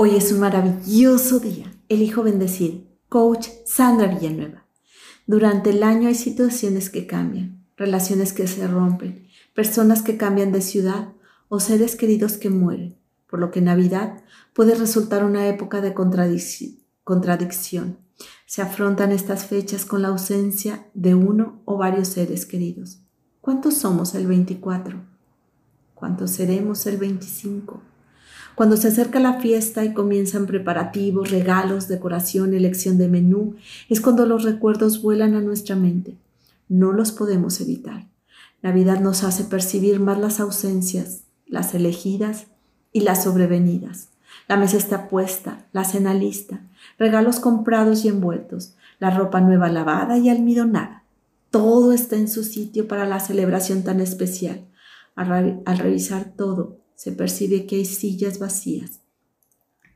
Hoy es un maravilloso día. Elijo bendecir. Coach Sandra Villanueva. Durante el año hay situaciones que cambian, relaciones que se rompen, personas que cambian de ciudad o seres queridos que mueren, por lo que Navidad puede resultar una época de contradicción. Se afrontan estas fechas con la ausencia de uno o varios seres queridos. ¿Cuántos somos el 24? ¿Cuántos seremos el 25? Cuando se acerca la fiesta y comienzan preparativos, regalos, decoración, elección de menú, es cuando los recuerdos vuelan a nuestra mente. No los podemos evitar. Navidad nos hace percibir más las ausencias, las elegidas y las sobrevenidas. La mesa está puesta, la cena lista, regalos comprados y envueltos, la ropa nueva lavada y almidonada. Todo está en su sitio para la celebración tan especial. Al, al revisar todo, se percibe que hay sillas vacías.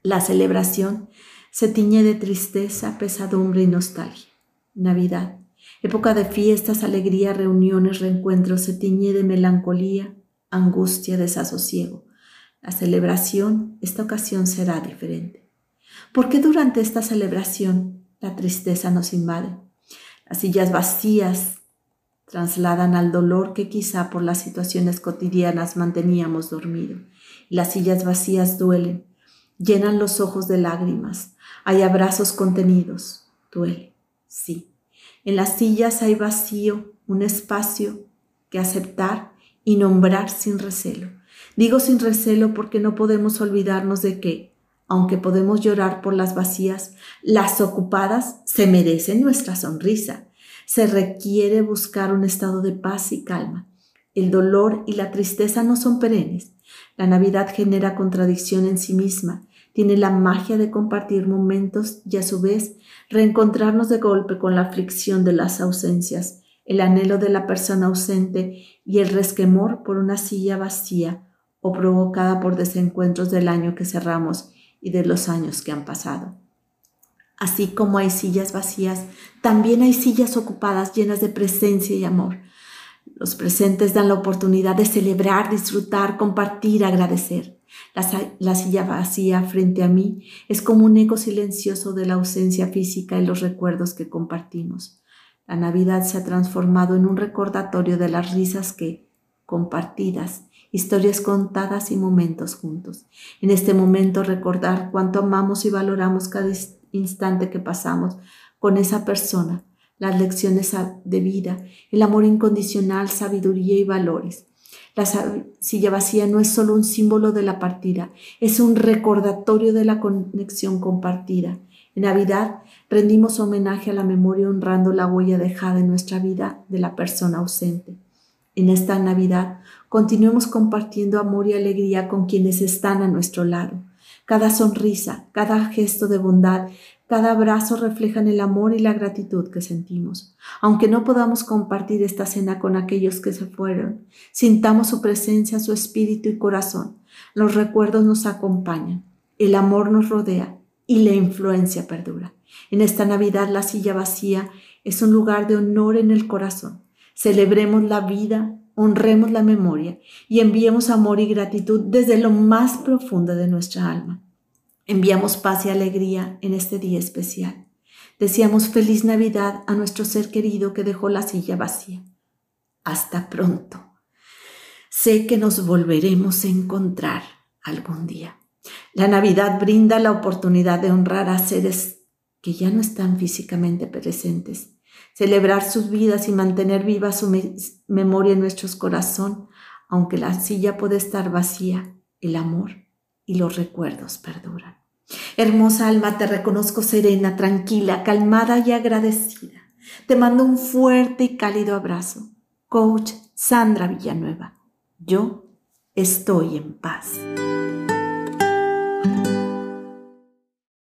La celebración se tiñe de tristeza, pesadumbre y nostalgia. Navidad, época de fiestas, alegría, reuniones, reencuentros, se tiñe de melancolía, angustia, desasosiego. La celebración, esta ocasión será diferente. ¿Por qué durante esta celebración la tristeza nos invade? Las sillas vacías trasladan al dolor que quizá por las situaciones cotidianas manteníamos dormido. Las sillas vacías duelen, llenan los ojos de lágrimas, hay abrazos contenidos, duele, sí. En las sillas hay vacío, un espacio que aceptar y nombrar sin recelo. Digo sin recelo porque no podemos olvidarnos de que, aunque podemos llorar por las vacías, las ocupadas se merecen nuestra sonrisa se requiere buscar un estado de paz y calma. El dolor y la tristeza no son perennes. La Navidad genera contradicción en sí misma, tiene la magia de compartir momentos y a su vez reencontrarnos de golpe con la aflicción de las ausencias, el anhelo de la persona ausente y el resquemor por una silla vacía o provocada por desencuentros del año que cerramos y de los años que han pasado. Así como hay sillas vacías, también hay sillas ocupadas llenas de presencia y amor. Los presentes dan la oportunidad de celebrar, disfrutar, compartir, agradecer. La, silla vacía frente a mí es como un eco silencioso de la ausencia física y los recuerdos que compartimos. La Navidad se ha transformado en un recordatorio de las risas que, compartidas, historias contadas y momentos juntos. En este momento recordar cuánto amamos y valoramos cada instante que pasamos con esa persona, las lecciones de vida, el amor incondicional, sabiduría y valores. La silla vacía no es solo un símbolo de la partida, es un recordatorio de la conexión compartida. En Navidad rendimos homenaje a la memoria honrando la huella dejada en nuestra vida de la persona ausente. En esta Navidad continuemos compartiendo amor y alegría con quienes están a nuestro lado. Cada sonrisa, cada gesto de bondad, cada abrazo reflejan el amor y la gratitud que sentimos. Aunque no podamos compartir esta cena con aquellos que se fueron, sintamos su presencia, su espíritu y corazón. Los recuerdos nos acompañan, el amor nos rodea y la influencia perdura. En esta Navidad la silla vacía es un lugar de honor en el corazón. Celebremos la vida, honremos la memoria y enviemos amor y gratitud desde lo más profundo de nuestra alma. Enviamos paz y alegría en este día especial. Deseamos feliz Navidad a nuestro ser querido que dejó la silla vacía. Hasta pronto. Sé que nos volveremos a encontrar algún día. La Navidad brinda la oportunidad de honrar a seres que ya no están físicamente presentes celebrar sus vidas y mantener viva su memoria en nuestros corazón, aunque la silla puede estar vacía, el amor y los recuerdos perduran. Hermosa alma, te reconozco serena, tranquila, calmada y agradecida. Te mando un fuerte y cálido abrazo. Coach Sandra Villanueva. Yo estoy en paz.